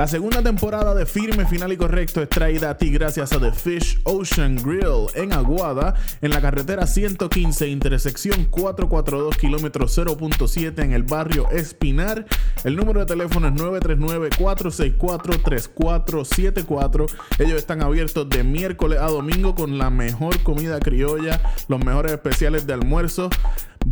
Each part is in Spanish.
La segunda temporada de Firme, Final y Correcto es traída a ti gracias a The Fish Ocean Grill en Aguada, en la carretera 115, intersección 442, kilómetro 0.7 en el barrio Espinar. El número de teléfono es 939-464-3474. Ellos están abiertos de miércoles a domingo con la mejor comida criolla, los mejores especiales de almuerzo.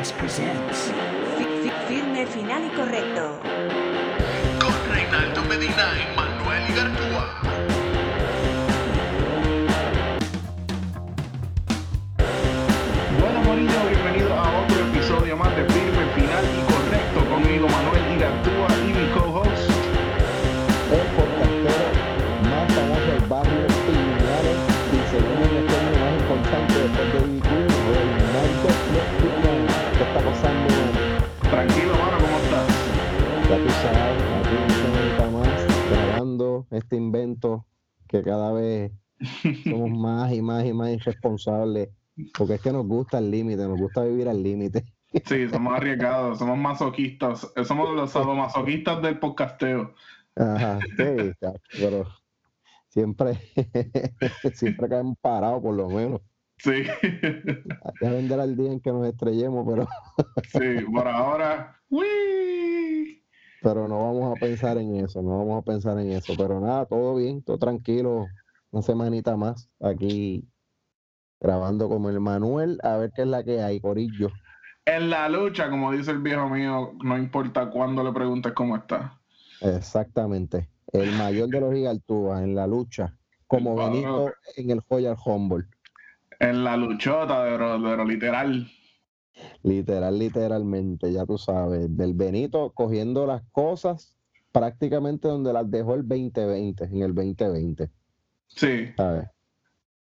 Manicast presents Firme, final y correcto. Con Reinaldo Medina y Manuel Igartúa. Más y más y más irresponsables porque es que nos gusta el límite, nos gusta vivir al límite. Sí, somos arriesgados, somos masoquistas. Somos los sadomasoquistas del podcasteo. Ajá, sí, ya, pero siempre, siempre caemos parados por lo menos. Sí, que vender al día en que nos estrellemos, pero sí, por ahora. ¡Uy! pero no vamos a pensar en eso, no vamos a pensar en eso. Pero nada, todo bien, todo tranquilo, una semanita más aquí grabando como el Manuel, a ver qué es la que hay, Corillo. En la lucha, como dice el viejo mío, no importa cuándo le preguntes cómo está. Exactamente, el mayor de los Igaltúas en la lucha, como. Benito en el Royal Humble. En la luchota, de lo, de lo literal. Literal, literalmente, ya tú sabes, del Benito cogiendo las cosas prácticamente donde las dejó el 2020, en el 2020. Sí, ¿sabes?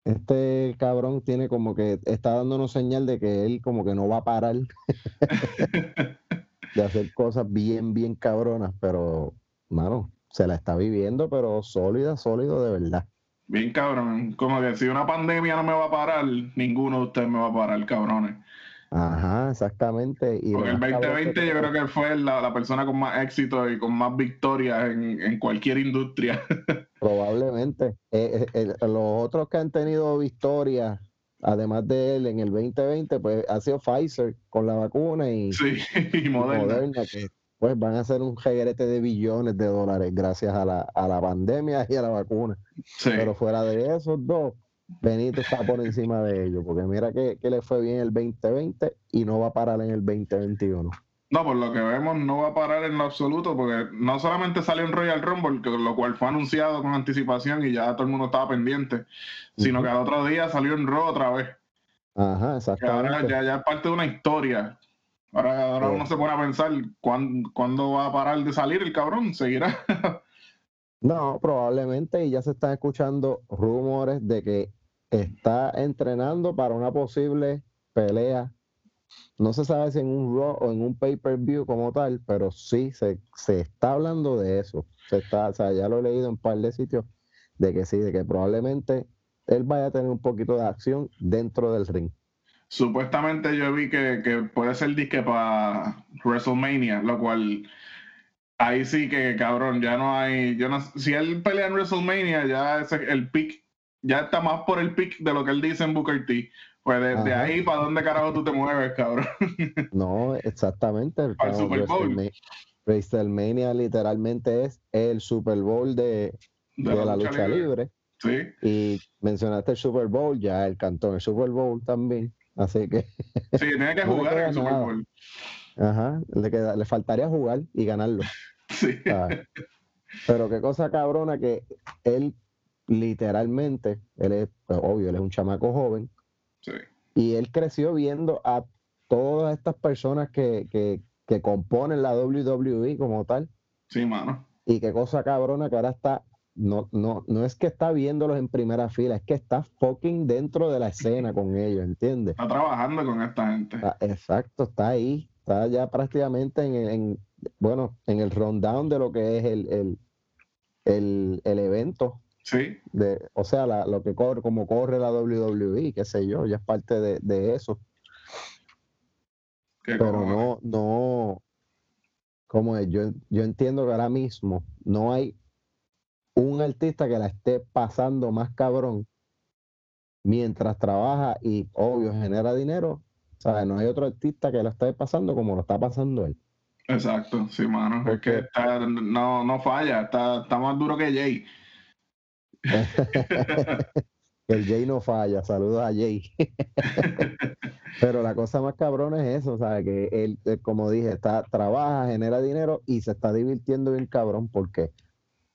Este cabrón tiene como que está dándonos señal de que él como que no va a parar de hacer cosas bien, bien cabronas, pero, mano, se la está viviendo, pero sólida, sólido de verdad. bien cabrón. Como que si una pandemia no me va a parar, ninguno de ustedes me va a parar, cabrones. Ajá, exactamente. Y Porque el más cabrón 2020 que- yo creo que fue la, la persona con más éxito y con más victorias en, en cualquier industria. Probablemente. Eh, eh, los otros que han tenido victorias, además de él en el 2020, pues ha sido Pfizer con la vacuna y, Sí, y y moderna. Moderna, que pues van a hacer un regrete de billones de dólares gracias a la, a la pandemia y a la vacuna. Sí. Pero fuera de esos dos, Benito está por encima de ellos, porque mira que, que le fue bien el 2020 y no va a parar en el 2021. No, por lo que vemos, no va a parar en lo absoluto, porque no solamente salió en Royal Rumble, que lo cual fue anunciado con anticipación y ya todo el mundo estaba pendiente, sino que al otro día salió en Raw otra vez. Ajá, Que ahora exactamente. ya, ya es parte de una historia. Ahora, ahora Sí. uno se pone a pensar ¿cuándo, cuándo va a parar de salir el cabrón, seguirá. No, probablemente, y ya se están escuchando rumores de que está entrenando para una posible pelea. No se sabe si en un Raw o en un pay-per-view como tal, pero sí se, se está hablando de eso. Se está, o sea, ya lo he leído en un par de sitios de que sí, de que probablemente él vaya a tener un poquito de acción dentro del ring. Supuestamente yo vi que, que puede ser disque para WrestleMania, lo cual ahí sí que cabrón, ya no hay, yo no, si él pelea en WrestleMania, ya ese, el pick, ya está más por el pick de lo que él dice en Booker T. Pues desde Ajá. ahí, ¿para dónde carajo tú te mueves, cabrón? No, exactamente. Para el Super Bowl. WrestleMania- literalmente es el Super Bowl de, de la lucha libre. Sí. Y mencionaste el Super Bowl, ya él cantó en el Super Bowl también. Así que. Sí, tiene que No jugar en el Super. Bowl. Ajá, le, queda- le faltaría jugar y ganarlo. Sí. ¿sabes? Pero qué cosa cabrona que él literalmente, él es, pues, obvio, él es un chamaco joven, Sí. y él creció viendo a todas estas personas que, que, que componen la WWE como tal. Sí, mano. Y qué cosa cabrona que ahora está, no, no, no es que está viéndolos en primera fila, es que está fucking dentro de la escena con ellos, ¿entiendes? Está trabajando con esta gente. Está- exacto, está ahí, está ya prácticamente en, el- en, bueno, en el rundown de lo que es el, el, el, el evento, Sí. de, o sea, la- lo que corre, como corre la WWE, qué sé yo, ya es parte de, de eso, Qué pero cojones. no, no, como es, yo, yo entiendo que ahora mismo no hay un artista que la esté pasando más cabrón mientras trabaja y obvio genera dinero, ¿sabes? No hay otro artista que lo esté pasando como lo está pasando él. Exacto, sí, mano. Es que está- no, no falla, está, está más duro que Jay. El Jay no falla, saludos a Jay. Pero la cosa más cabrona es eso, ¿sabes? Que él, eh, como dije, está, trabaja, genera dinero y se está divirtiendo bien cabrón porque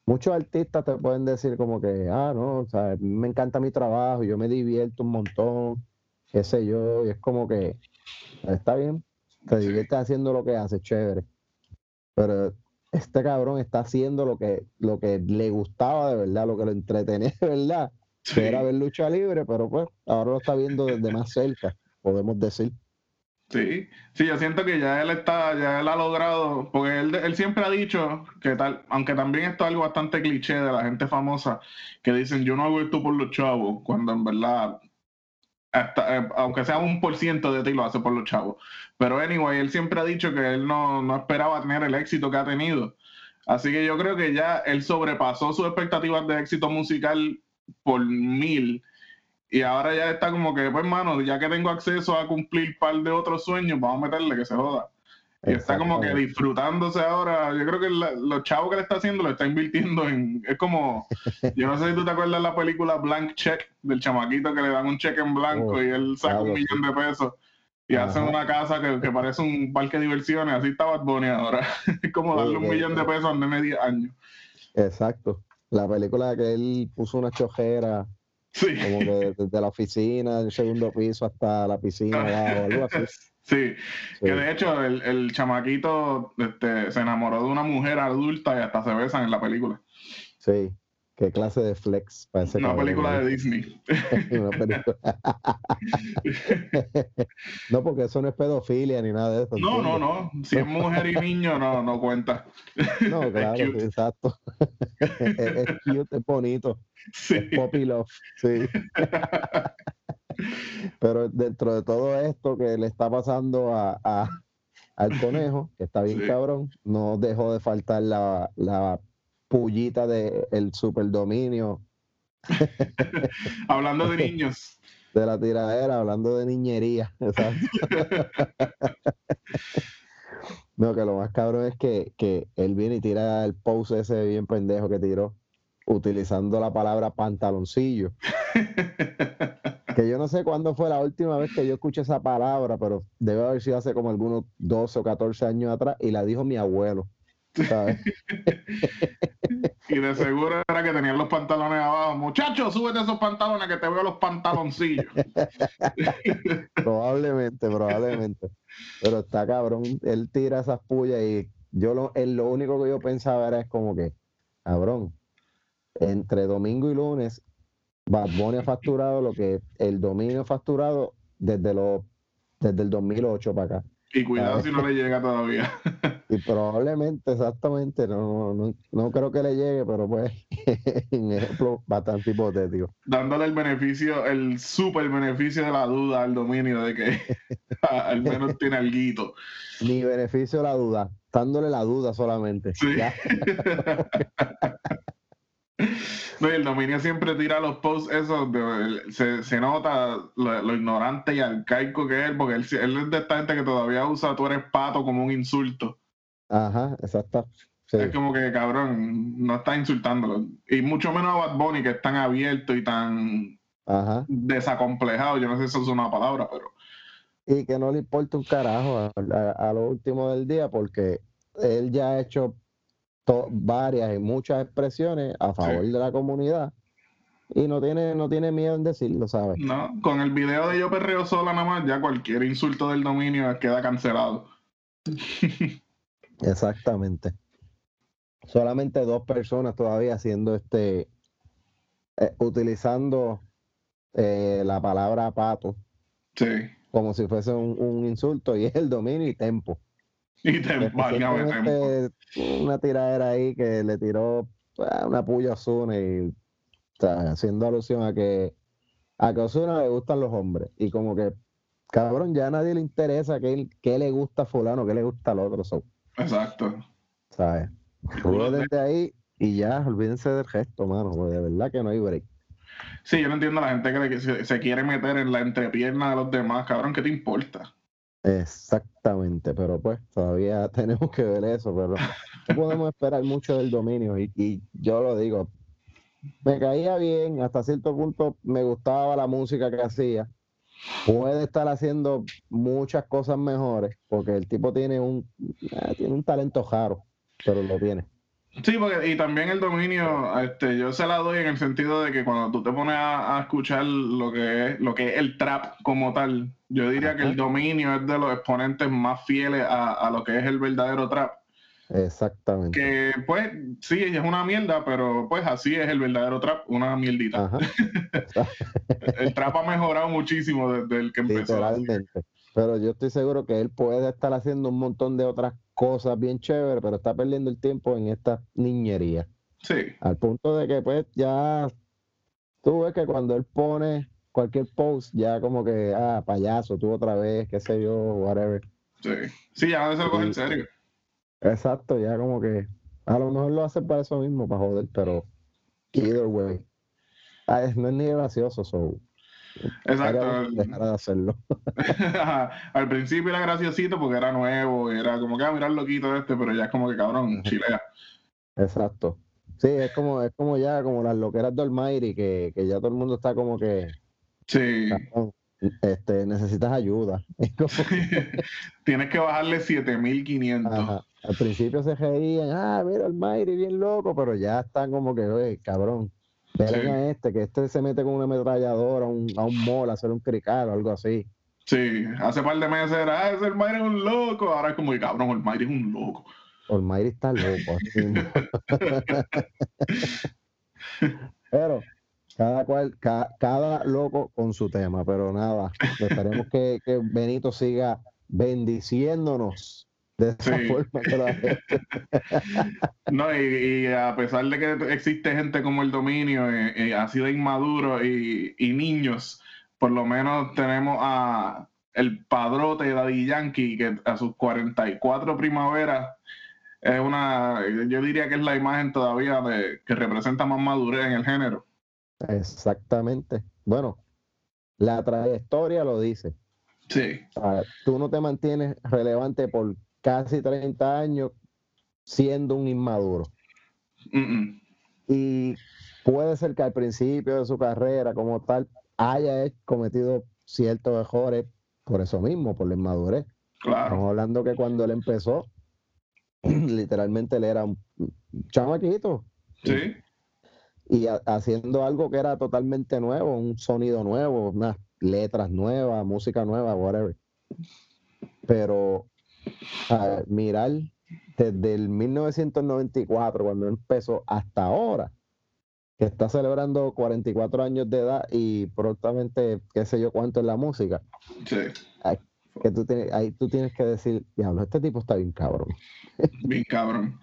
muchos artistas te pueden decir como que, ah, no, o sea, me encanta mi trabajo, yo me divierto un montón, qué sé yo, y es como que está bien, te diviertes haciendo lo que haces, chévere. Pero este cabrón está haciendo lo que, lo que le gustaba de verdad, lo que lo entretenía de verdad Sí. que era ver lucha libre, pero pues ahora lo está viendo desde más cerca, podemos decir. Sí, sí, yo siento que ya él está, ya él ha logrado, porque él, él siempre ha dicho que tal, aunque también esto es algo bastante cliché de la gente famosa, que dicen yo no hago esto por los chavos, cuando en verdad, hasta, eh, aunque sea un por ciento de ti lo hace por los chavos. Pero anyway, él siempre ha dicho que él no, no esperaba tener el éxito que ha tenido. Así que yo creo que ya él sobrepasó sus expectativas de éxito musical por mil. Y ahora ya está como que, pues, mano, ya que tengo acceso a cumplir un par de otros sueños, vamos a meterle que se joda. Y está como que disfrutándose ahora. Yo creo que la- los chavos que le está haciendo lo está invirtiendo en. Es como. Yo no sé si tú te acuerdas de la película Blank Check, del chamaquito que le dan un cheque en blanco Oh, y él saca un millón de pesos y hace Ajá. una casa que, que parece un parque de diversiones. Así está Bad Bunny ahora. Es como darle un millón de pesos a de 10 años. Exacto. La película que él puso una chojera, Sí. como que desde la oficina, el segundo piso hasta la piscina, abajo, algo así. Sí, Sí. que de hecho el, el chamaquito este, se enamoró de una mujer adulta y hasta se besan en la película. Sí. Qué clase de flex para ese Una cabrón, película de Disney. Una película. no, porque eso no es pedofilia ni nada de eso. No, no, no. Si es mujer y niño, no, no cuenta. No, claro, exacto. es, es cute, es bonito. Sí. Es Poppy Love, sí. Pero dentro de todo esto que le está pasando a, a- al conejo, que está bien Sí. cabrón, no dejó de faltar la, la pullita del el superdominio Hablando de niños. de la tiradera, hablando de niñería. no, que lo más cabrón es que, que él viene y tira el post ese bien pendejo que tiró, utilizando la palabra pantaloncillo. Que yo no sé cuándo fue la última vez que yo escuché esa palabra, pero debe haber sido hace como algunos 12 o 14 años atrás y la dijo mi abuelo. ¿sabes? Y de seguro era que tenían los pantalones abajo. Muchachos, súbete esos pantalones que te veo los pantaloncillos. probablemente, probablemente. Pero está cabrón, él tira esas pullas y yo lo, él, lo único que yo pensaba era es como que, cabrón, entre domingo y lunes, Bad Bunny ha facturado lo que el dominio ha facturado desde, los desde el 2008 para acá. Y cuidado si no le llega todavía. Y probablemente, exactamente, no, no, no creo que le llegue, pero pues, un ejemplo bastante hipotético. Dándole el beneficio, el super beneficio de la duda al dominio de que al menos tiene algo. Ni beneficio la duda, dándole la duda solamente. Sí. No, y el dominio siempre tira los posts esos, de- se, se nota lo, lo ignorante y arcaico que es, porque él, él es de esta gente que todavía usa tú eres pato como un insulto. Ajá, exacto. Sí. Es como que, cabrón, no estás insultándolo. Y mucho menos a Bad Bunny, que es tan abierto y tan Ajá. desacomplejado. Yo no sé si eso es una palabra, pero Y que no le importa un carajo a, a- a lo último del día porque él ya ha hecho varias y muchas expresiones a favor de la comunidad y no tiene, no tiene miedo en decirlo, ¿sabes? no. Con el video de Yo Perreo Sola nada más, ya cualquier insulto del dominio queda cancelado. Exactamente. Solamente dos personas todavía haciendo este, eh, utilizando eh, la palabra pato Sí. como si fuese un, un insulto y es el dominio y tempo. Y te simplemente una tiradera ahí que le tiró pues, una puya a Ozuna y o sea, haciendo alusión a que a que a Ozuna le gustan los hombres y como que cabrón ya a nadie le interesa qué, qué le gusta a fulano, qué le gusta al otro, so, Exacto. ¿sabes? Desde ahí y ya, olvídense del gesto, mano, porque de verdad que no hay break. Sí, yo no entiendo a la gente que se quiere meter en la entrepierna de los demás, cabrón, ¿qué te importa? Exactamente, pero pues todavía tenemos que ver eso, pero no podemos esperar mucho del dominio y, y yo lo digo, me caía bien, hasta cierto punto me gustaba la música que hacía, puede estar haciendo muchas cosas mejores, porque el tipo tiene un, eh, tiene un talento raro, pero lo tiene. Sí, porque y también el dominio, este, yo se la doy en el sentido de que cuando tú te pones a, a escuchar lo que es lo que es el trap como tal, yo diría que el dominio es de los exponentes más fieles a, a lo que es el verdadero trap. Exactamente. Que pues sí, es una mierda, pero pues así es el verdadero trap, una mierdita. El trap ha mejorado muchísimo desde el que empezó. literalmente. Pero yo estoy seguro que él puede estar haciendo un montón de otras cosas bien chéveres, pero está perdiendo el tiempo en esta niñería. Sí, Al punto de que pues ya tú ves que cuando él pone cualquier post, ya como que, ah, payaso, tú otra vez, qué sé yo, whatever. sí. Sí, ya no se lo coge en serio. Exacto, ya como que a lo mejor lo hace para eso mismo, para joder, pero either way. Ah, es- no es ni gracioso, so. Exacto. de hacerlo. Al principio era graciosito porque era nuevo, era como que a mirar loquito este, pero ya es como que cabrón, chilea. Exacto. Sí, es como, es como ya, como las loqueras de Almighty, que, que ya todo el mundo está como que, Sí. cabrón, este, necesitas ayuda. Tienes que bajarle 7500. Ajá. Al principio se reían, ah, mira Almighty, bien loco, pero ya están como que, oye, cabrón, Sí. a este, que este se mete con una ametralladora a un, a un mall a hacer un crical o algo así. Sí, hace par de meses era, ah, ese Almighty es un loco. Ahora es como que cabrón, Almighty es un loco. Almighty está loco. pero cada cual, ca- cada loco con su tema, pero nada, esperemos que, que Benito siga bendiciéndonos de esa Sí. forma que. No, y, y a pesar de que existe gente como el dominio, eh, eh, así de inmaduro y, y niños, por lo menos tenemos a el padrote de Daddy Yankee, que a sus 44 primaveras es una, yo diría que es la imagen todavía de, que representa más madurez en el género. Exactamente. Bueno, la trayectoria lo dice. Sí, O sea, tú no te mantienes relevante por casi 30 años siendo un inmaduro. Mm, mm. Y puede ser que al principio de su carrera como tal haya cometido ciertos errores por eso mismo, por la inmadurez. claro. Estamos hablando que cuando él empezó, literalmente él era un chamaquito Sí, y ha- haciendo algo que era totalmente nuevo, un sonido nuevo, unas letras nuevas, música nueva, whatever. Pero a mirar desde el 1994, cuando empezó, hasta ahora, que está celebrando 44 años de edad y prontamente, qué sé yo cuánto en la música, sí, que tú tienes, ahí tú tienes que decir, diablo, este tipo está bien cabrón. bien cabrón.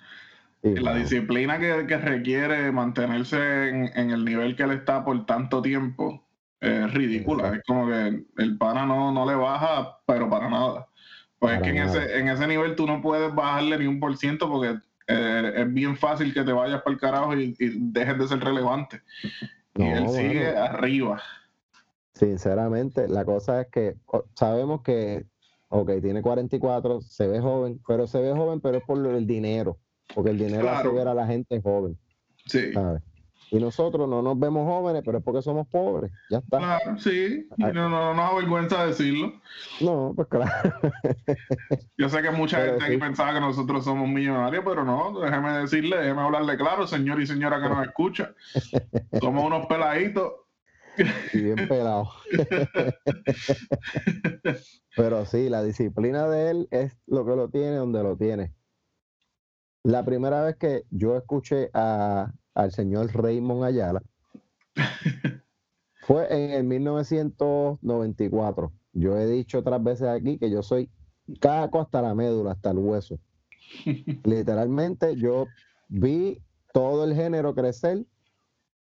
Y, La disciplina que, que requiere mantenerse en, en el nivel que él está por tanto tiempo es ridícula. Exacto. Es como que el pana no, no le baja, pero para nada. Pues es que en ese, en ese nivel tú no puedes bajarle ni un por ciento porque eh, es bien fácil que te vayas para el carajo y, y dejes de ser relevante. y no, él sigue arriba. Sinceramente, la cosa es que sabemos que ok, tiene 44, se ve joven, pero se ve joven, pero es por el dinero, porque el dinero hace Claro. ver a la gente joven, Sí. ¿sabes? Y nosotros no nos vemos jóvenes, pero es porque somos pobres, ya está. Claro, sí. Ah. Y no, no, no nos avergüenza decirlo. No, pues claro. Yo sé que mucha Pero gente aquí pensaba que nosotros somos millonarios, pero no, déjeme decirle, déjeme hablarle claro, señor y señora que nos escucha. Somos unos peladitos. y bien pelado. Pero sí, la disciplina de él es lo que lo tiene donde lo tiene. La primera vez que yo escuché a, al señor Raymond Ayala fue en el 1994. Yo he dicho otras veces aquí que yo soy caco hasta la médula, hasta el hueso. Literalmente yo vi todo el género crecer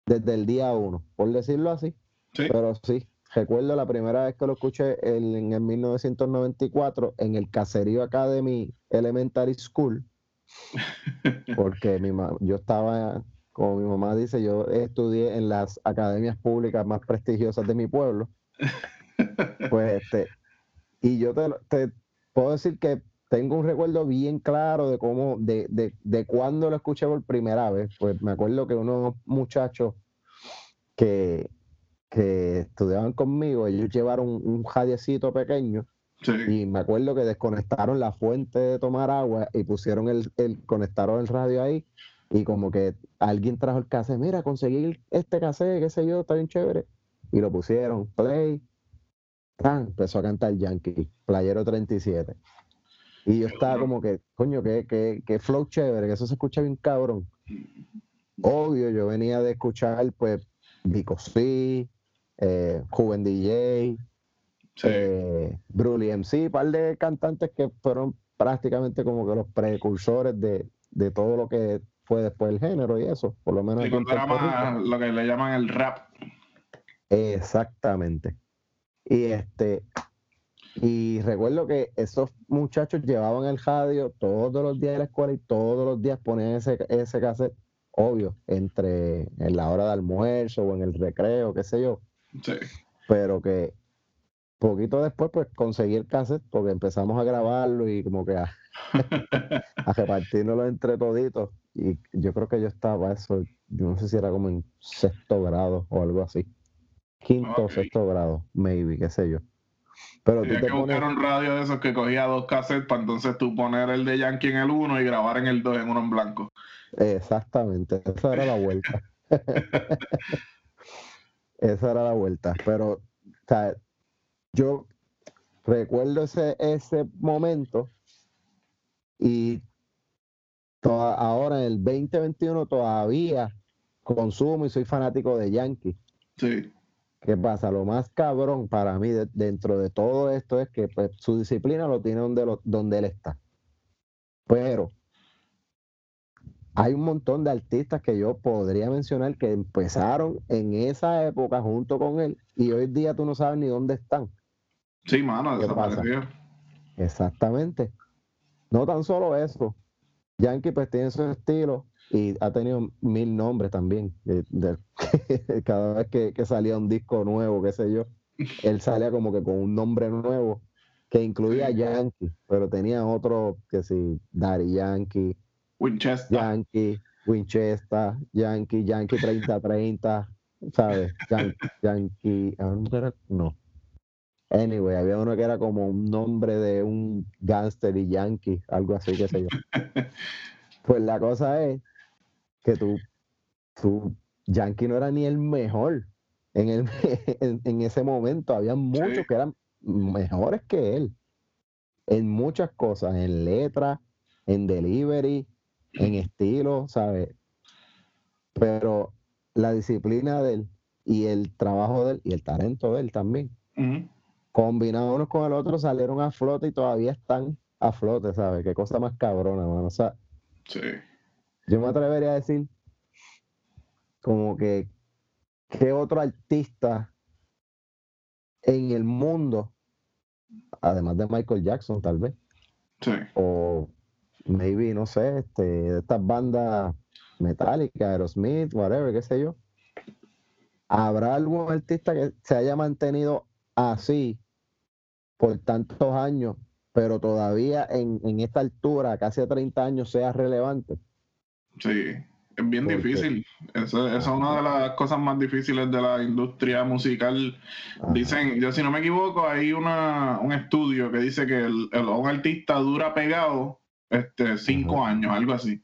desde el día uno, por decirlo así. Sí. Pero sí, recuerdo la primera vez que lo escuché en el 1994 en el Caserío Academy Elementary School, porque mi yo estaba, como mi mamá dice, yo estudié en las academias públicas más prestigiosas de mi pueblo. Pues este, y yo te, te puedo decir que tengo un recuerdo bien claro de cómo, de, de, de cuándo lo escuché por primera vez. Pues me acuerdo que unos muchachos que, que estudiaban conmigo, ellos llevaron un jadiecito pequeño Sí. y me acuerdo que desconectaron la fuente de tomar agua y pusieron el, el conectaron el radio ahí y como que alguien trajo el cassette, mira, conseguí este cassette, qué sé yo, está bien chévere. Y lo pusieron, play, ¡tan! empezó a cantar Yankee, Playero 37. Y yo estaba como que, coño, que, que, que flow chévere, que eso se escucha bien cabrón. Obvio, yo venía de escuchar, pues, Vico C, eh, Juven DJ, Sí. eh, Brully MC, par de cantantes que fueron prácticamente como que los precursores de, de todo lo que fue después el género y eso, por lo menos Sí, cuando era más lo que le llaman el rap. Exactamente. Y este, y recuerdo que esos muchachos llevaban el radio todos los días de la escuela y todos los días ponían ese, ese cassette, obvio, entre en la hora de almuerzo o en el recreo, qué sé yo. Sí. pero que poquito después pues conseguí el cassette porque empezamos a grabarlo y como que a, a repartirnoslo entre toditos y yo creo que yo estaba eso, yo no sé si era como en sexto grado o algo así, quinto o sexto grado, maybe, qué sé yo. Pero tú te que buscar pones, un radio de esos que cogía dos cassettes para entonces tú poner el de Yankee en el uno y grabar en el 2 en uno en blanco. exactamente, esa era la vuelta. esa era la vuelta, pero o sea, yo recuerdo ese, ese momento y toda- ahora en el 2021 todavía consumo y soy fanático de Yankee. Sí. ¿Qué pasa? Lo más cabrón para mí de- dentro de todo esto es que pues, su disciplina lo tiene donde, lo- donde él está. Pero hay un montón de artistas que yo podría mencionar que empezaron en esa época junto con él y hoy día tú no sabes ni dónde están. Sí, mano, desapareció. Exactamente. No tan solo eso. Yankee pues tiene su estilo y ha tenido mil nombres también. eh, de- cada vez que, que salía un disco nuevo, qué sé yo, él salía como que con un nombre nuevo que incluía. Yankee, pero tenía otro que sí, Daddy Yankee, Winchester. Yankee, Winchester, Yankee, Yankee 3030, ¿sabes? Yan- Yankee, ah, ¿no era? no. Anyway, había uno que era como un nombre de un gángster y Yankee, algo así, qué sé yo. Pues la cosa es que tú, tú, Yankee no era ni el mejor en, el, en, en ese momento. Había muchos Sí. que eran mejores que él en muchas cosas, en letra, en delivery, en estilo, ¿sabes? Pero la disciplina de él y el trabajo de él y el talento de él también. Combinados unos con el otro, salieron a flote y todavía están a flote, ¿sabes? Qué cosa más cabrona, mano. O sea, Sí. yo me atrevería a decir como que qué otro artista en el mundo, además de Michael Jackson, tal vez, Sí. o maybe, no sé, este, de estas bandas Metallica, Aerosmith, whatever, qué sé yo. ¿Habrá algún artista que se haya mantenido así por tantos años pero todavía en, en esta altura, casi a 30 años, sea relevante. Sí, es bien difícil. Eso es una de las cosas más difíciles de la industria musical. Ajá. Dicen, yo si no me equivoco, hay una, un estudio que dice que el, el- un artista dura pegado este, cinco años, algo así.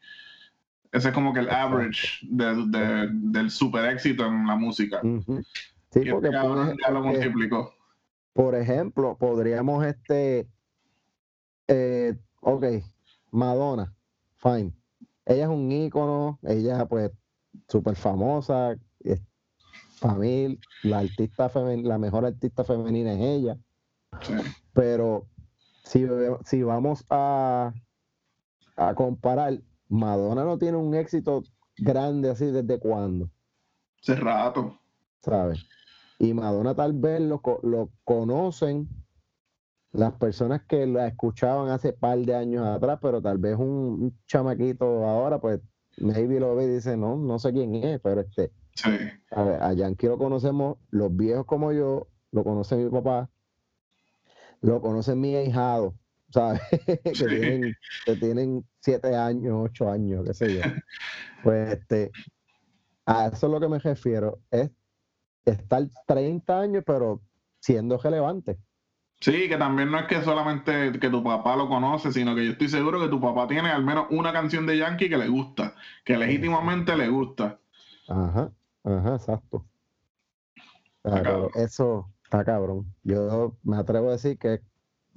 Ese es como que el Exacto. average de- de- del super éxito en la música. Ujú. Sí, Y porque este multiplicó. Por ejemplo, podríamos este, eh, ok, Madonna, fine. Ella es un ícono, ella pues súper famosa, es familia, la artista femen- la mejor artista femenina es ella, Sí. pero si, si vamos a, a comparar, Madonna no tiene un éxito grande así desde cuándo. Hace rato. ¿sabes? Y Madonna tal vez lo, lo conocen las personas que la escuchaban hace par de años atrás, pero tal vez un, un chamaquito ahora, pues, maybe lo ve y dice, no, no sé quién es, pero este, Sí. a, ver, a Yankee lo conocemos, los viejos como yo, lo conoce mi papá, lo conoce mi ahijado, ¿sabes? que, Sí. tienen, que tienen siete años, ocho años, qué sé yo. Pues este, a eso es lo que me refiero, es estar 30 años, pero siendo relevante. Sí, que también no es que solamente que tu papá lo conoce, sino que yo estoy seguro que tu papá tiene al menos una canción de Yankee que le gusta, que legítimamente le gusta. Ajá, ajá, exacto. Pero eso está cabrón. Yo me atrevo a decir que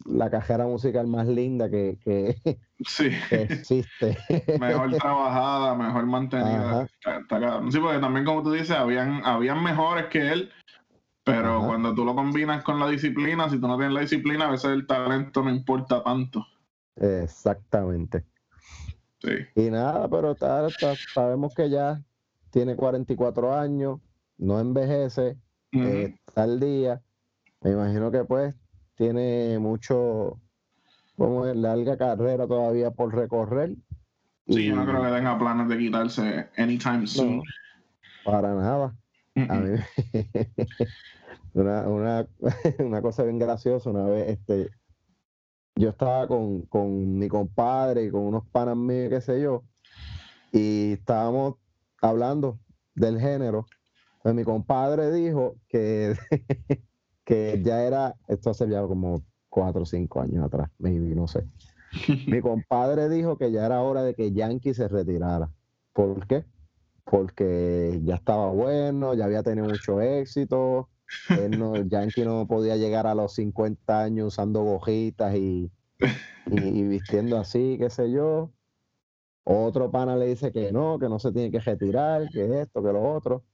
la cajera musical más linda que, que, Sí, que existe. mejor trabajada, mejor mantenida. Está, está. Sí, porque también como tú dices, habían, habían mejores que él, pero Ajá. cuando tú lo combinas con la disciplina, si tú no tienes la disciplina, a veces el talento no importa tanto. Exactamente. Sí, Y nada, pero está- sabemos que ya tiene 44 años, no envejece, eh, está al día. Me imagino que pues tiene mucho, como es, larga carrera todavía por recorrer. Sí, yo no creo que tenga planes de quitarse anytime soon. no, para nada. A Mm, mí, una, una, una cosa bien graciosa, una vez este, yo estaba con, con mi compadre y con unos panas míos, qué sé yo, y estábamos hablando del género. Pues mi compadre dijo que, que ya era, esto hace ya como cuatro o cinco años atrás, maybe, no sé. Mi compadre dijo que ya era hora de que Yankee se retirara. ¿Por qué? Porque ya estaba bueno, ya había tenido mucho éxito. Él no, Yankee no podía llegar a los 50 años usando gojitas y, y- y vistiendo así, qué sé yo. Otro pana le dice que no, que no se tiene que retirar, que esto, que lo otro.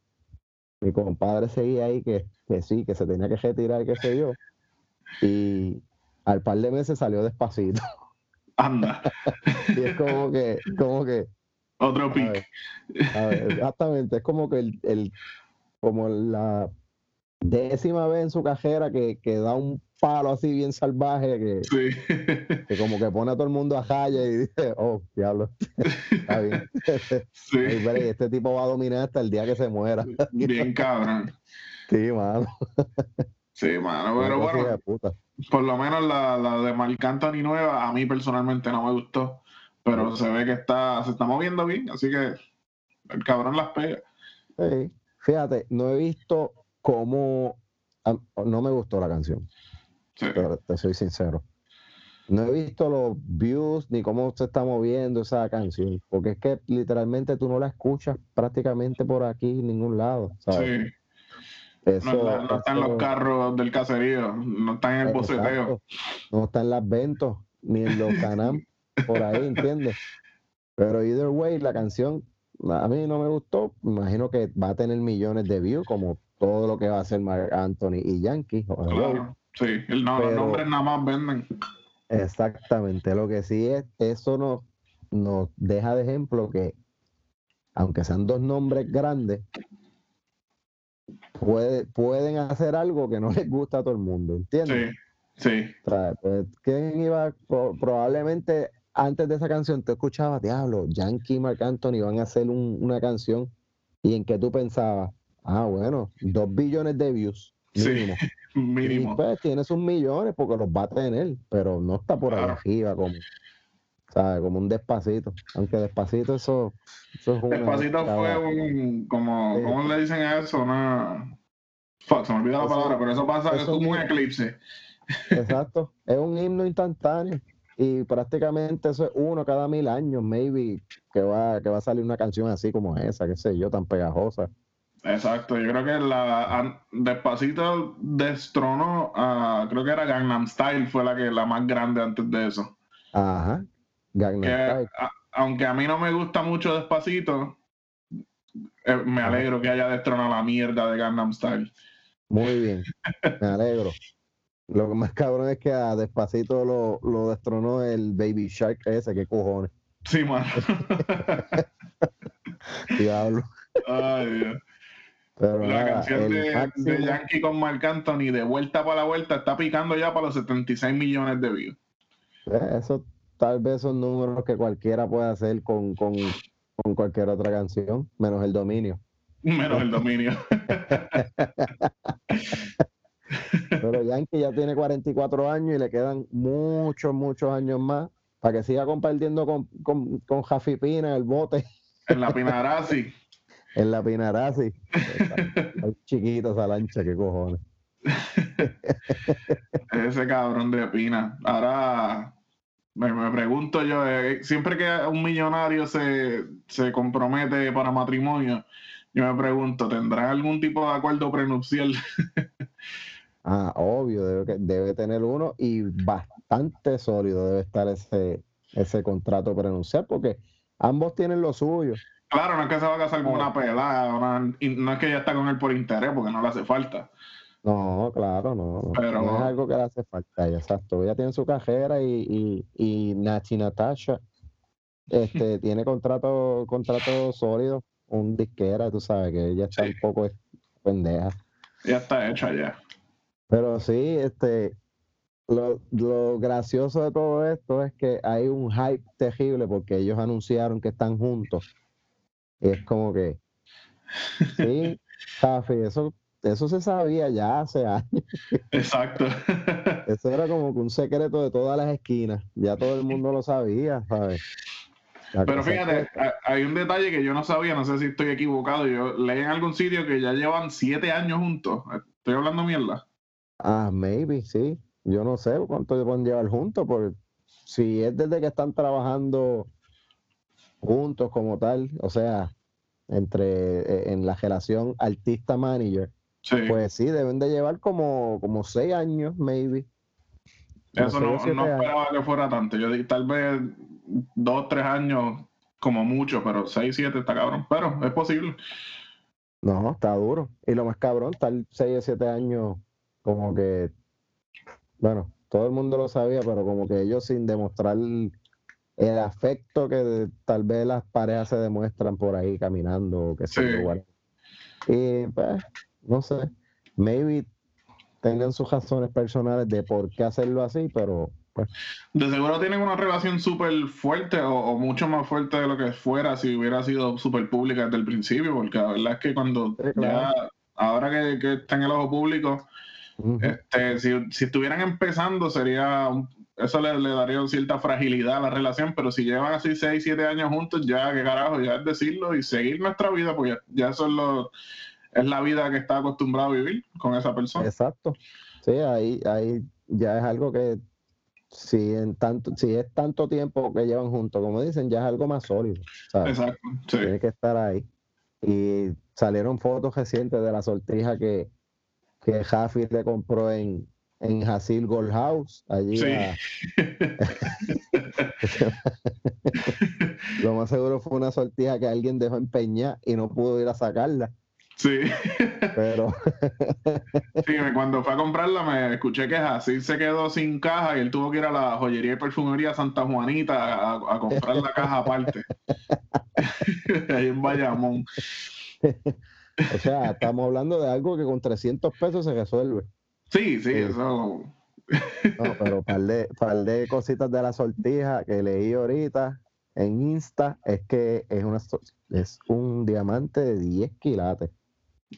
Mi compadre seguía ahí que, que sí, que se tenía que retirar, qué sé yo. Y al par de meses salió despacito. Anda, Y es como que, como que, otro a pick. ver, a ver, exactamente, es como que el, el- como la décima vez en su cajera que, que da un palo así bien salvaje, que, Sí. que como que pone a todo el mundo a raya y dice, oh, diablo, está bien. Sí. Este tipo va a dominar hasta el día que se muera. Bien cabrón. Sí, mano. Sí, mano. Pero hija bueno, por lo menos la, la de Marc Anthony nueva, a mí personalmente no me gustó. Pero se ve que está, se está moviendo bien, así que el cabrón las pega. Sí. Fíjate, no he visto cómo, no me gustó la canción. Sí. pero te soy sincero. No he visto los views ni cómo se está moviendo esa canción, porque es que literalmente tú no la escuchas prácticamente por aquí en ningún lado, ¿sabes? Sí. Eso, No, está- no están los eso- carros del cacerío, no están en el boceteo. exacto. No está en las ventos ni en los canam por ahí, ¿entiendes? Pero either way, la canción a mí no me gustó. Me imagino que va a tener millones de views, como todo lo que va a hacer Marc Anthony y Yankee. Claro. Sí, el, no, los Pero- nombres nada más venden. Exactamente, lo que sí es, eso nos, nos deja de ejemplo que, aunque sean dos nombres grandes, puede, pueden hacer algo que no les gusta a todo el mundo, ¿entiendes? Sí, sí. O sea, pues, ¿quién iba? pro- probablemente antes de esa canción te escuchabas, diablo, Yankee y Marc Anthony van a hacer un- una canción y en que tú pensabas, ah, bueno, dos billones de views Sí. mínimo. Mínimo. Y pues tiene sus millones porque los va a tener, pero no está por Claro. arriba como, ¿sabes? Como un despacito. Aunque despacito eso, eso es una. Despacito fue un, como, Sí. ¿cómo le dicen a eso? Una... Fuck, se me olvidó la palabra, pero eso pasa, es eso como un es- eclipse. Exacto. Es un himno instantáneo. Y prácticamente eso es uno cada mil años, maybe, que va, que va a salir una canción así como esa, qué sé yo, tan pegajosa. Exacto, yo creo que la Despacito destronó a, creo que era Gangnam Style, fue la que la más grande antes de eso. Ajá. Gangnam Que, Style. a- aunque a mí no me gusta mucho Despacito, eh, me alegro que haya destronado la mierda de Gangnam Style. Muy bien. Me alegro. Lo que más cabrón es que a Despacito lo, lo destronó el Baby Shark ese, qué cojones. Sí, mano. Diablo. Ay, Dios. Pero La nada, canción de, máximo- de Yankee con Marc Anthony, de vuelta para la vuelta, está picando ya para los 76 millones de views. Eh, Eso tal vez son números que cualquiera puede hacer con, con, con cualquier otra canción, menos el dominio. Menos el dominio. Pero Yankee ya tiene 44 años y le quedan muchos, muchos años más para que siga compartiendo con, con, con Jafi Pina el bote en la Pinarazzi. En la Pinarasi. Chiquita esa lancha, qué cojones. Ese cabrón de Pina. Ahora me, me pregunto yo, eh, siempre que un millonario se, se compromete para matrimonio, yo me pregunto, ¿tendrán algún tipo de acuerdo prenupcial? Ah, obvio, debe, debe tener uno y bastante sólido debe estar ese, ese contrato prenuncial porque ambos tienen lo suyo. Claro, no es que se va a casar con una pelada, una- y no es que ella está con él por interés, porque no le hace falta. No, claro, no, Pero- no es algo que le hace falta, ella, exacto. Ella tiene su cajera y, y, y Nachi Natasha este, tiene contrato, contrato sólido, un disquera, tú sabes que ella está Sí. un poco pendeja. Ya está hecha ya. Pero sí, este, lo, lo gracioso de todo esto es que hay un hype terrible porque ellos anunciaron que están juntos. Y es como que, sí, Jafi, eso, eso se sabía ya hace años. Exacto. Eso era como que un secreto de todas las esquinas. Ya todo el mundo lo sabía, ¿sabes? La Pero fíjate, que- hay un detalle que yo no sabía, no sé si estoy equivocado. Yo leí en algún sitio que ya llevan siete años juntos. Estoy hablando mierda. Ah, maybe, sí. Yo no sé cuánto pueden llevar juntos, porque si es desde que están trabajando juntos como tal, o sea, entre en la relación artista-manager, Sí. pues sí, deben de llevar como, como seis años, maybe. Como Eso no, no esperaba que fuera tanto. Yo tal vez dos, tres años como mucho, pero seis, siete está cabrón. Pero es posible. No, está duro. Y lo más cabrón, estar seis o siete años, como que, bueno, todo el mundo lo sabía, pero como que ellos sin demostrar el afecto que tal vez las parejas se demuestran por ahí caminando o sé Sí. Y pues, no sé, maybe tengan sus razones personales de por qué hacerlo así, pero pues, De seguro tienen una relación súper fuerte o, o mucho más fuerte de lo que fuera si hubiera sido súper pública desde el principio, porque la verdad es que cuando Sí, claro. ya, ahora que, que está en el ojo público, este, si, si estuvieran empezando sería, un- eso le, le daría cierta fragilidad a la relación, pero si llevan así 6, 7 años juntos, ya, qué carajo, ya es decirlo y seguir nuestra vida, pues ya, ya eso es, lo, es la vida que está acostumbrado a vivir con esa persona. exacto. Sí, ahí, ahí ya es algo que si en tanto, si es tanto tiempo que llevan juntos, como dicen, ya es algo más sólido. ¿sabes? Exacto, sí. Tiene que estar ahí. Y salieron fotos recientes de la sortija que, que Jafi le compró en, en Hasil Gold House. Allí Sí. a- lo más seguro fue una sortija que alguien dejó empeñar y no pudo ir a sacarla. Sí. Pero Sí, cuando fue a comprarla me escuché que así se quedó sin caja y él tuvo que ir a la joyería y perfumería Santa Juanita a, a comprar la caja aparte. Ahí en Bayamón. O sea, estamos hablando de algo que con 300 pesos se resuelve. Sí, sí, Sí. eso. No, pero par de, par de cositas de la sortija que leí ahorita en Insta es que es, una, es un diamante de 10 quilates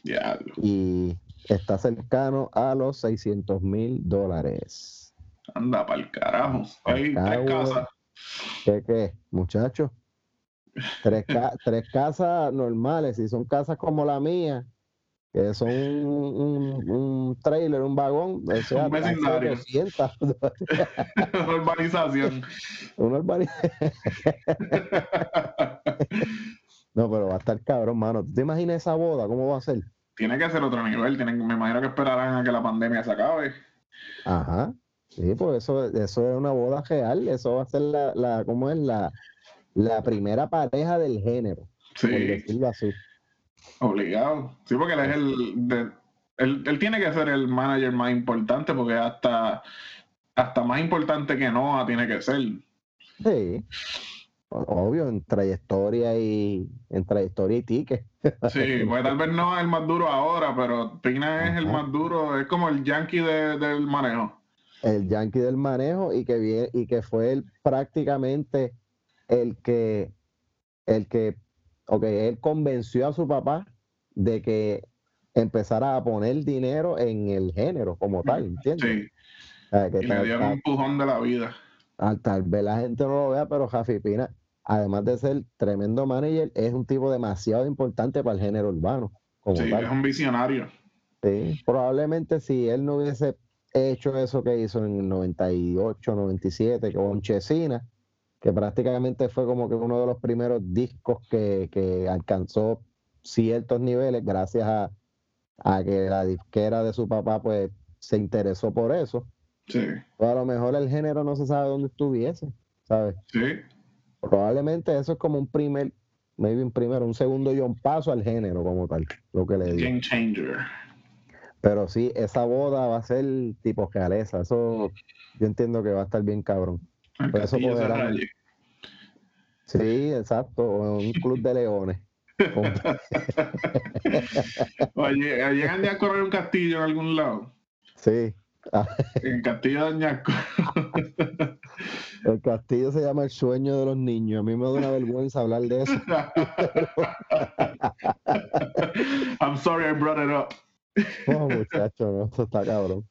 Diablo. y está cercano a los 600 mil dólares. Anda pa'l carajo. Hay tres casas. ¿Qué qué, muchachos? Tres, ca- tres casas normales, si son casas como la mía, que son un, un- un trailer, un vagón, o sea, Un vecindario. 200. Urbanización. Una urbani- No, pero va a estar cabrón, mano. ¿Tú te imaginas esa boda? ¿Cómo va a ser? Tiene que ser otro nivel. Tienen, me imagino que esperarán a que la pandemia se acabe. Ajá. Sí, pues eso, eso es una boda real. Eso va a ser la, la ¿cómo es? La, la primera pareja del género, por Sí, decirlo así. obligado. Sí, porque él es el. de- él, él tiene que ser el manager más importante porque hasta, hasta más importante que Noah tiene que ser. Sí. Obvio, en trayectoria y en trayectoria y ticket. Sí, pues tal vez no es el más duro ahora, pero Pina es el más duro, es como el yankee de- del manejo. el yankee del manejo y que vie- y que fue el, prácticamente el que el que ok, él convenció a su papá de que empezara a poner dinero en el género como tal, ¿entiendes? Sí, que y le dio un empujón de la vida. tal- tal vez la gente no lo vea, pero Jafi Pina, además de ser tremendo manager, es un tipo demasiado importante para el género urbano. Como Sí, tal. es un visionario. Sí, probablemente si él no hubiese hecho eso que hizo en el 98, 97 con Chesina, que prácticamente fue como que uno de los primeros discos que, que alcanzó ciertos niveles gracias a, a que la disquera de su papá pues se interesó por eso. Sí, a lo mejor el género no se sabe dónde estuviese, ¿sabes? sí, Probablemente eso es como un primer, maybe un primero, un segundo y un paso al género como tal, lo que le digo. game changer. Pero sí, esa boda va a ser tipo realeza. Eso yo entiendo que va a estar bien cabrón. Por eso raye. Sí, exacto. un club de leones. Oye, ¿llegan a correr un castillo en algún lado? Sí. En castillo de Añasco. El castillo se llama El sueño de los niños. A mí me da una vergüenza hablar de eso. I'm sorry I brought it up. No, muchacho, no, esto está cabrón.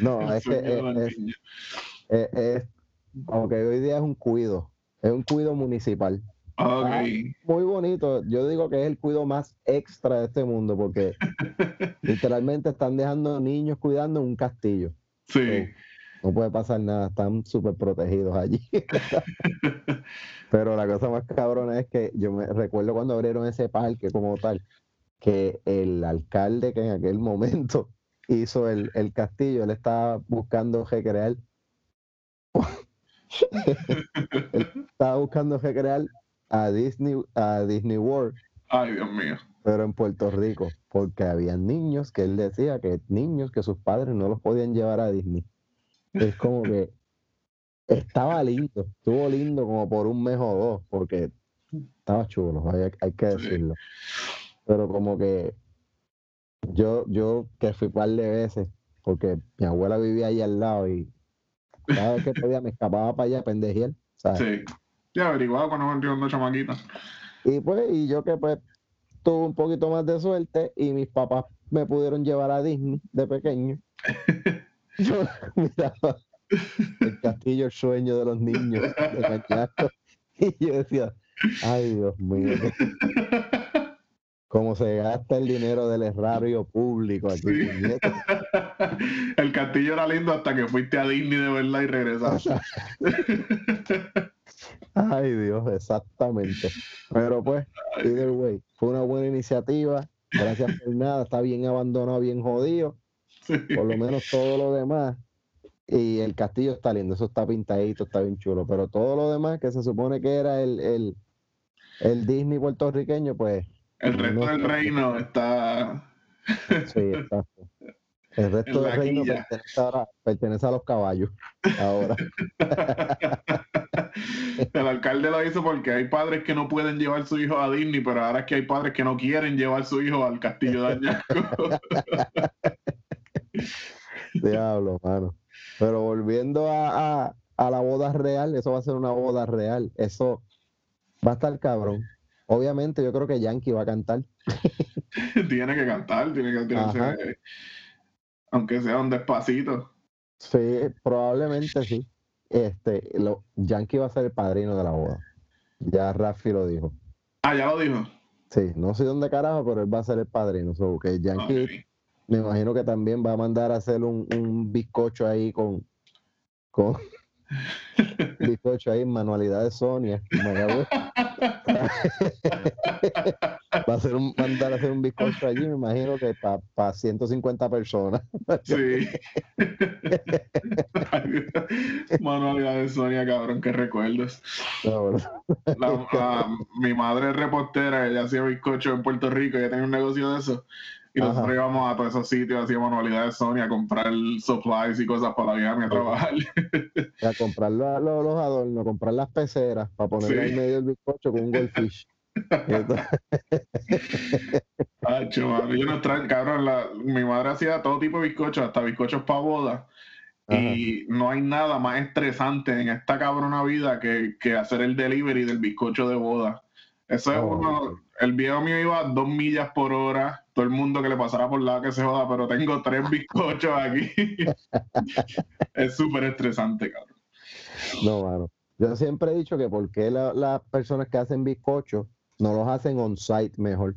No, El es que es- aunque hoy día es un cuido, es un cuido municipal. Ok, Muy bonito. Yo digo que es el cuido más extra de este mundo porque literalmente están dejando niños cuidando en un castillo. sí. No puede pasar nada, están súper protegidos allí. Pero la cosa más cabrona es que yo me recuerdo cuando abrieron ese parque como tal, que el alcalde que en aquel momento hizo el, el castillo, él estaba buscando recrear, estaba buscando recrear a Disney, a Disney World, Ay, Dios mío. pero en Puerto Rico, porque había niños que él decía que niños que sus padres no los podían llevar a Disney. Es como que estaba lindo, estuvo lindo como por un mes o dos, porque estaba chulo, hay, hay que decirlo. Pero como que yo, yo que fui un par de veces, porque mi abuela vivía ahí al lado y cada vez que podía me escapaba para allá ¿sabes? Sí. Ya averiguado cuando me entró chamaquita. Y pues, y yo que pues tuve un poquito más de suerte y mis papás me pudieron llevar a Disney de pequeño. Yo miraba el castillo El sueño de los niños de y yo decía, ay Dios mío, cómo se gasta el dinero del erario público aquí, Sí. El castillo era lindo hasta que fuiste a Disney de verdad y regresaste. Ay Dios, exactamente. Pero pues, either way, fue una buena iniciativa. Gracias por nada, está bien abandonado, bien jodido. Sí. por lo menos todo lo demás. Y el castillo está lindo, eso está pintadito, está bien chulo. Pero todo lo demás, que se supone que era el, el, el Disney puertorriqueño, pues El resto del reino está. sí, exacto. El resto del reino pertenece, ahora- pertenece a los caballos. Ahora, El alcalde lo hizo porque hay padres que no pueden llevar su hijo a Disney, pero ahora es que hay padres que no quieren llevar su hijo al castillo de Añasco. diablo, mano. Pero volviendo a, a, a la boda real, eso va a ser una boda real. Eso va a estar cabrón. Obviamente, yo creo que Yankee va a cantar. tiene que cantar, tiene que tirarse, aunque sea un despacito. Sí, probablemente sí. Este, lo, Yankee va a ser el padrino de la boda. Ya Rafi lo dijo. Ah, ya lo dijo. Sí, no sé dónde carajo, pero él va a ser el padrino. So, que Yankee, me imagino que también va a mandar a hacer un, un bizcocho ahí con, con bizcocho ahí en manualidad de Sonia. va a hacer un, mandar a hacer un bizcocho allí, me imagino que para 150 personas. Sí. Manualidad de Sonia, cabrón, qué recuerdos. No, ¿verdad? La- la- mi madre es reportera, ella hacía bizcocho en Puerto Rico, ella tenía un negocio de eso. Y nosotros Ajá. íbamos a todos esos sitios, hacíamos manualidad de Sony a comprar supplies y cosas para la vida a trabajar. a comprar lo- lo- los adornos, comprar las peceras para ponerle Sí. en medio del bizcocho con un goldfish. Mano, yo no extraño, cabrón, la- mi madre hacía todo tipo de bizcochos, hasta bizcochos para boda. Y no hay nada más estresante en esta cabrona vida que, que hacer el delivery del bizcocho de boda. Eso es Oh, uno, el viejo mío iba a dos millas por hora, todo el mundo que le pasara por lado que se joda, pero tengo tres bizcochos aquí. es súper estresante, cabrón. no, mano. Yo siempre he dicho que por qué la- las personas que hacen bizcochos no los hacen on site mejor.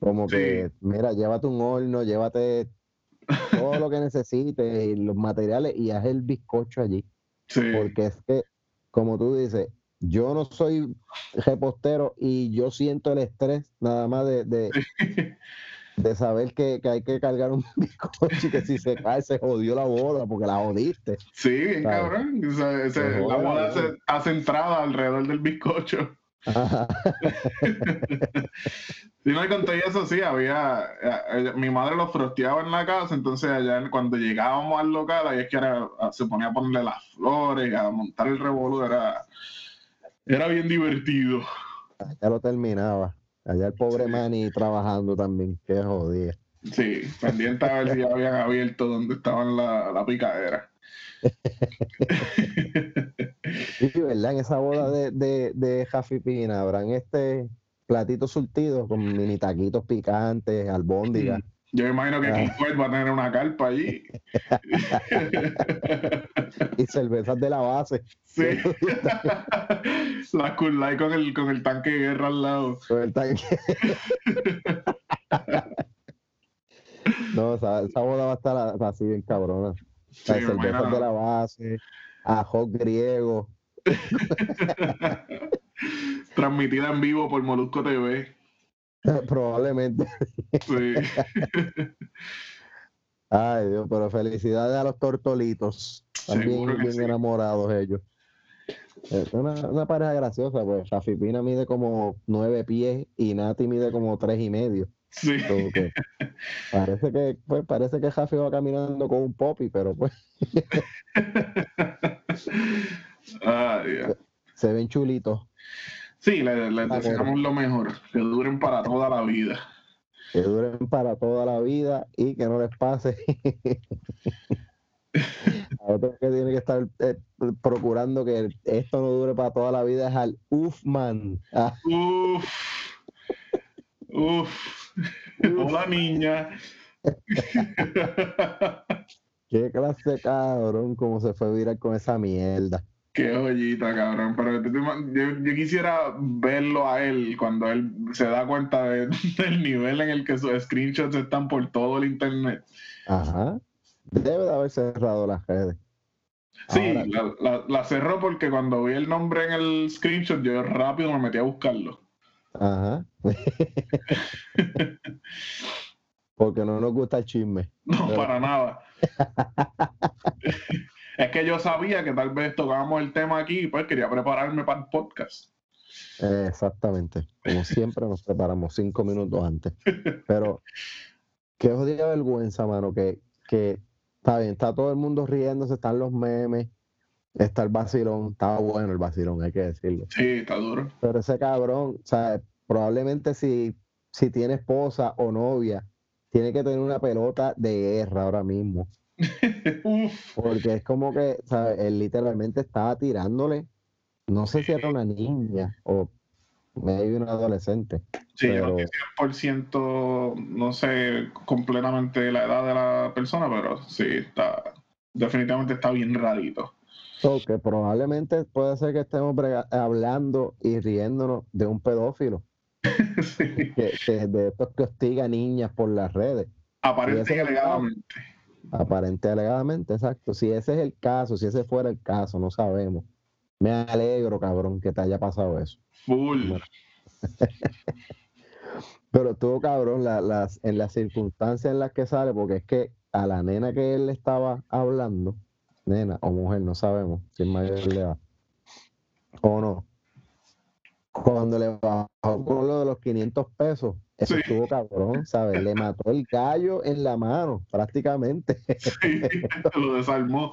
Como que, mira, llévate un horno, llévate todo lo que necesites y los materiales y haz el bizcocho allí. Sí, Porque es que, como tú dices, yo no soy repostero y yo siento el estrés nada más de, de, de saber que, que hay que cargar un bizcocho y que si se cae se jodió la boda porque la jodiste. sí, bien ¿sabes? cabrón. O sea, ese- Se la se hace entrada alrededor del bizcocho. Sí, no, y con todo eso sí, había. eh, eh, mi madre los frosteaba en la casa, entonces allá cuando llegábamos al local, ahí es que era- se ponía a ponerle las flores, a montar el revolú, era, era bien divertido. Ya lo terminaba. Allá el pobre Sí. Manny trabajando también, qué jodida. Sí, pendiente a ver si ya habían abierto donde estaban la, la picadera. Y verdad, en esa boda de, de, de Jafi Pina habrán este platito surtido con mini taquitos picantes, albóndigas. Yo me imagino que Ah. King Fred va a tener una carpa allí. y cervezas de la base. Sí. la Cool Light con el, con el tanque de guerra al lado. Con el tanque. no, esa, esa boda va a estar así bien cabrona. Sí, Las cervezas de la base, ajo griego. Transmitida en vivo por Molusco TV. Probablemente. Sí. Ay, Dios, pero felicidades a los tortolitos. Están bien, sí. enamorados ellos. Es una, una pareja graciosa, pues Rafi Pina mide como nueve pies y Nati mide como tres y medio. Sí. Que parece que, pues, parece que Rafi va caminando con un popi, pero pues Ay, Dios. se ven chulitos. Sí, les les deseamos lo mejor, que duren para toda la vida. que duren para toda la vida y que no les pase. A otro que tiene que estar eh, procurando que esto no dure para toda la vida es al Ufman. Ah, Uf, uf, hola niña. qué clase de cabrón, cómo se fue viral con esa mierda. Qué joyita, cabrón. Pero tú te ima- yo, yo quisiera verlo a él cuando él se da cuenta de- del nivel en el que sus screenshots están por todo el internet. Ajá. Debe de haber cerrado las redes. Sí, Ahora- la, la- la cerró porque cuando vi el nombre en el screenshot, yo rápido me metí a buscarlo. Ajá. Porque no nos gusta el chisme. No, Pero- para nada. es que yo sabía que tal vez tocábamos el tema aquí y pues quería prepararme para el podcast. Exactamente. Como siempre nos preparamos cinco minutos antes. Pero qué jodida vergüenza, mano, que, que está bien, está todo el mundo riéndose, están los memes, está el vacilón, estaba bueno el vacilón, hay que decirlo. Sí, está duro. Pero ese cabrón, o sea, probablemente si, si tiene esposa o novia, tiene que tener una pelota de guerra ahora mismo. Porque es como que, ¿sabes? Él literalmente estaba tirándole, no sé si era una niña o medio una adolescente. sí, yo Pero- no estoy no, no sé completamente la edad de la persona, pero sí, está, definitivamente está bien rarito. So, que probablemente puede ser que estemos hablando y riéndonos de un pedófilo, Sí. que, que de estos que hostiga a niñas por las redes. Aparente y el alegadamente. Aparente alegadamente, exacto. Si ese es el caso, si ese fuera el caso, no sabemos. Me alegro, cabrón, que te haya pasado eso. Full. Pero estuvo cabrón la- las, en las circunstancias en las que sale, porque es que a la nena que él estaba hablando, nena o mujer, no sabemos si es mayor de edad o no, cuando le bajó 500 pesos, eso Sí. estuvo cabrón, ¿sabes? Le mató el gallo en la mano, prácticamente. Sí, lo desarmó.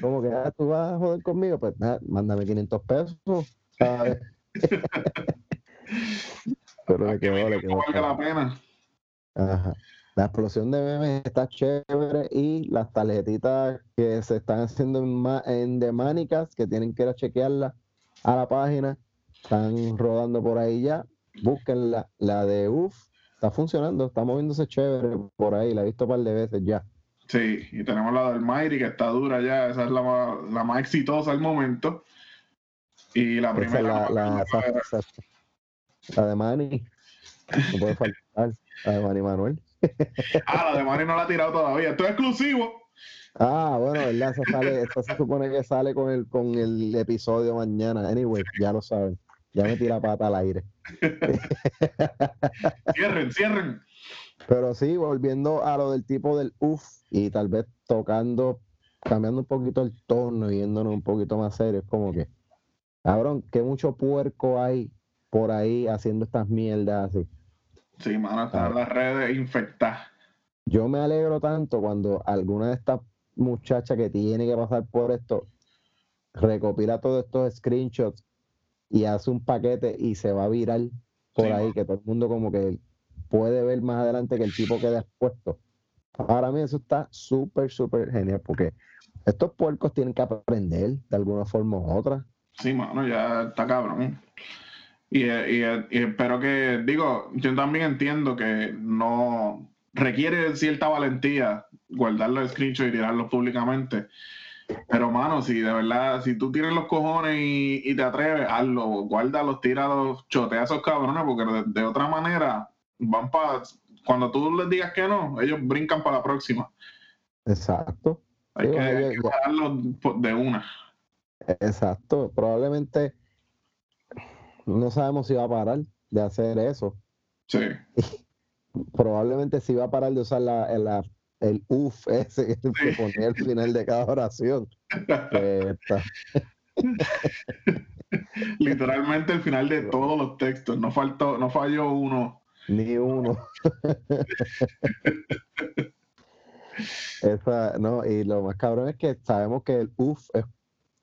Como que ah, tú vas a joder conmigo, pues nada, mándame 500 pesos, ¿sabes? Pero le Que quedó, le no quedó. valga la pena. Ajá. La explosión de memes está chévere y las tarjetitas que se están haciendo en, en demánicas, que tienen que ir a chequearla a la página, están rodando por ahí ya. Búsquenla. La de UF está funcionando, está moviéndose chévere por ahí, la he visto un par de veces ya. Sí, y tenemos la del Mayri que está dura ya, esa es la más, la más exitosa al momento. Y la Esa primera. la, esa- esa- de Manny. No puede faltar. La de Manny Manuel. Ah, la de Mari no la ha tirado todavía. Esto es exclusivo. Ah, bueno, ¿verdad? Eso sale, se supone que sale con el, con el episodio mañana. Anyway, ya lo saben. Ya metí la pata al aire. Cierren, cierren. Pero sí, volviendo a lo del tipo del UF y tal vez tocando, cambiando un poquito el tono y yéndonos un poquito más serio, es como que, cabrón, que mucho puerco hay por ahí haciendo estas mierdas así. Sí, mano, están las redes infectadas. Yo me alegro tanto cuando alguna de estas muchachas que tiene que pasar por esto recopila todos estos screenshots y hace un paquete y se va a virar por Sí, ahí, que todo el mundo como que puede ver más adelante que el tipo quede expuesto. Para mí eso está súper, súper genial porque estos puercos tienen que aprender de alguna forma u otra. Sí, mano, ya está cabrón. Y, y- y espero que, digo, yo también entiendo que no requiere cierta valentía guardar los screenshots y tirarlos públicamente. Pero, mano, si de verdad, si tú tienes los cojones y, y te atreves, hazlo, guárdalos, tíralos, chotea a esos cabrones, porque de, de otra manera van para. Cuando tú les digas que no, ellos brincan para la próxima. Exacto. Hay Sí, que, hay que po- de una. Exacto. Probablemente no sabemos si va a parar de hacer eso. Sí. probablemente si va a parar de usar la, la- el UF ese que Sí. ponía al final de cada oración. Pues, Literalmente el final de todos los textos. No faltó, no falló uno. ni uno. Esa, no, y lo más cabrón es que sabemos que el UF es-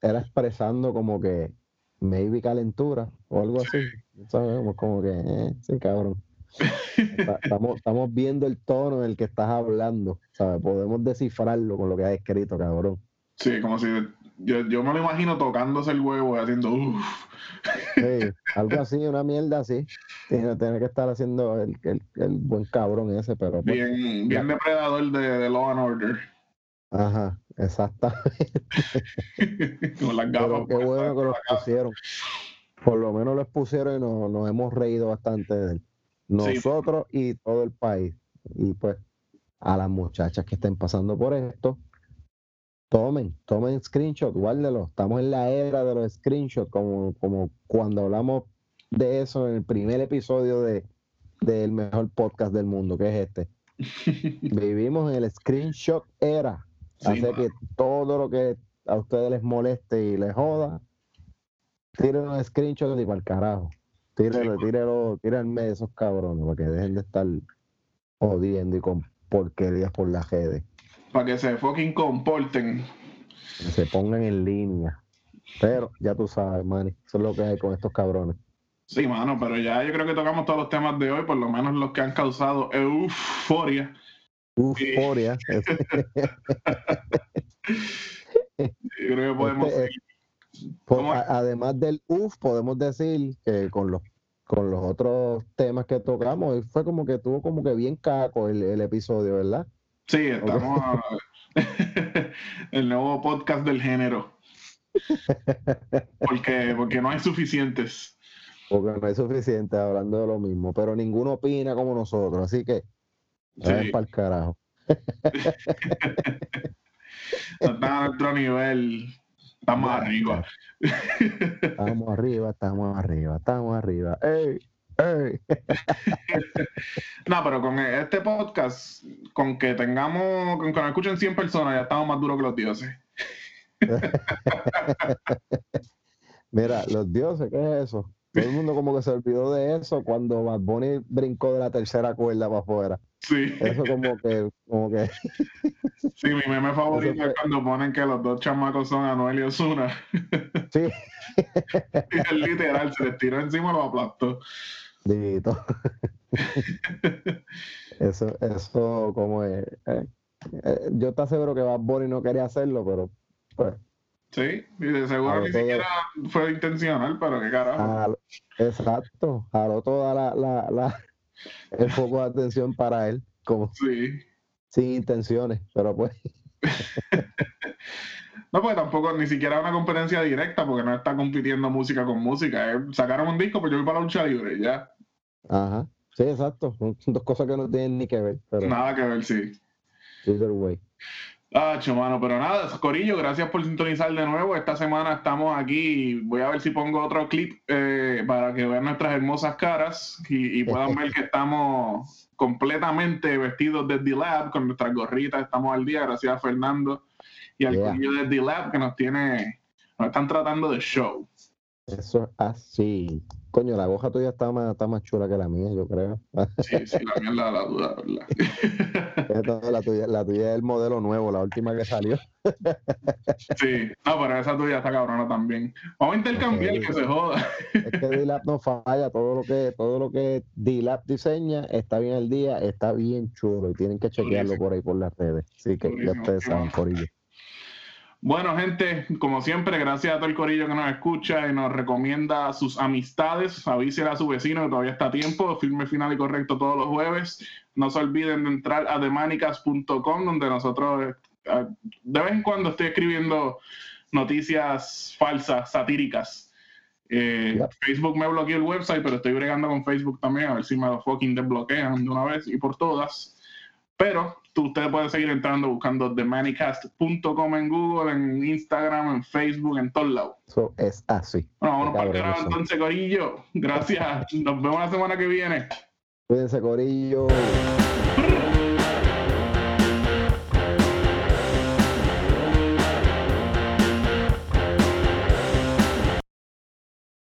era expresando como que maybe calentura o algo así. Sabemos como que, eh, sí, cabrón. Estamos, estamos viendo el tono en el que estás hablando, ¿sabes? Podemos descifrarlo con lo que has escrito, cabrón. Sí, como si yo, yo me lo imagino tocándose el huevo y haciendo uff. Sí, algo así, una mierda así. Tiene, tiene que estar haciendo el, el- el buen cabrón ese, pero pues, Bien, bien depredador de, de Law and Order. ajá, exactamente. Con las gafas. Pero qué bueno que los pusieron. Por lo menos los pusieron y nos, nos hemos reído bastante de él. Nosotros y todo el país. Y pues a las muchachas que estén pasando por esto, tomen, tomen screenshot, guárdenlos. Estamos en la era de los screenshots, como, como cuando hablamos de eso en el primer episodio de del mejor podcast del mundo, que es este. Vivimos en el screenshot era. Sí, Así que todo lo que a ustedes les moleste y les joda, tírenlo un screenshot y para el carajo. Tírenlo, Sí, tírenlo, tírenme de esos cabrones para que dejen de estar jodiendo y con porquerías por las redes. Para que se fucking comporten. Que se pongan en línea. Pero ya tú sabes, Manny, eso es lo que hay con estos cabrones. Sí, mano, pero ya yo creo que tocamos todos los temas de hoy, por lo menos los que han causado euforia. Euforia. Yo creo que podemos Este, seguir. Por- ¿Cómo es? a- además del UF, podemos decir que con los con los otros temas que tocamos. Fue como que tuvo como que bien caco el, el episodio, ¿verdad? Sí, estamos el nuevo podcast del género. Porque, porque no hay suficientes. Porque no hay suficiente hablando de lo mismo, pero ninguno opina como nosotros, así que es para el carajo. Está a otro nivel. Estamos arriba. Estamos arriba, estamos arriba, estamos arriba. ¡Ey! ¡Ey! no, pero con este podcast, con que tengamos, con que nos escuchen 100 personas, ya estamos más duros que los dioses. Mira, los dioses, ¿qué es eso? Todo el mundo como que se olvidó de eso cuando Bad Bunny brincó de la tercera cuerda para afuera. Sí. Eso como que, como que. Sí, mi meme favorito es cuando ponen que los dos chamacos son Anuel y Osuna. Sí. él literal se les tiró encima y lo aplastó. Dito. eso, eso como es. Eh, eh, yo estoy seguro que Bad Bunny no quería hacerlo, pero pues. Sí, y de seguro ni siquiera fue intencional, pero qué carajo. exacto, jaló toda la, la, la, el foco de atención para él, como sí. sin intenciones, pero pues. no, porque tampoco ni siquiera una competencia directa, porque no está compitiendo música con música. Sacaron un disco, pues yo voy para la lucha libre, ya. Ajá, sí, exacto. Son dos cosas que no tienen ni que ver. Pero... Nada que ver, sí. Either way. Ah, mano, pero nada, Corillo, gracias por sintonizar de nuevo. Esta semana estamos aquí. Voy a ver si pongo otro clip eh, para que vean nuestras hermosas caras y, puedan ver que estamos completamente vestidos de D-Lab con nuestras gorritas. Estamos al día, gracias a Fernando y al Corillo de D-Lab que nos tiene, nos están tratando de show. Eso es así. Coño, la goja tuya está más, está más chula que la mía, yo creo. Sí, sí, la mía es la, la duda, ¿verdad? la, tuya, la tuya es el modelo nuevo, la última que salió. Sí, no, pero esa tuya está cabrona también. Vamos a intercambiar, que se joda. Es que D-Lab no falla, todo lo que, todo lo que D-Lab diseña está bien al día, está bien chulo y tienen que chequearlo por ahí por las redes. Así que ya ustedes saben, por ello. Bueno, gente, como siempre, gracias a todo el corillo que nos escucha y nos recomienda a sus amistades. Avísele a su vecino que todavía está a tiempo. Firme final y correcto todos los jueves. No se olviden de entrar a demanicas.com, donde nosotros eh, de vez en cuando estoy escribiendo noticias falsas, satíricas. Eh, Facebook me bloqueó el website, pero estoy bregando con Facebook también, a ver si me lo fucking desbloquean de una vez y por todas. Pero ustedes pueden seguir entrando buscando TheManyCast.com en Google, en Instagram, en Facebook, en todos lados. Eso es así. Bueno, vámonos para el entonces, Corillo. Gracias. Nos vemos la semana que viene. Cuídense, Corillo.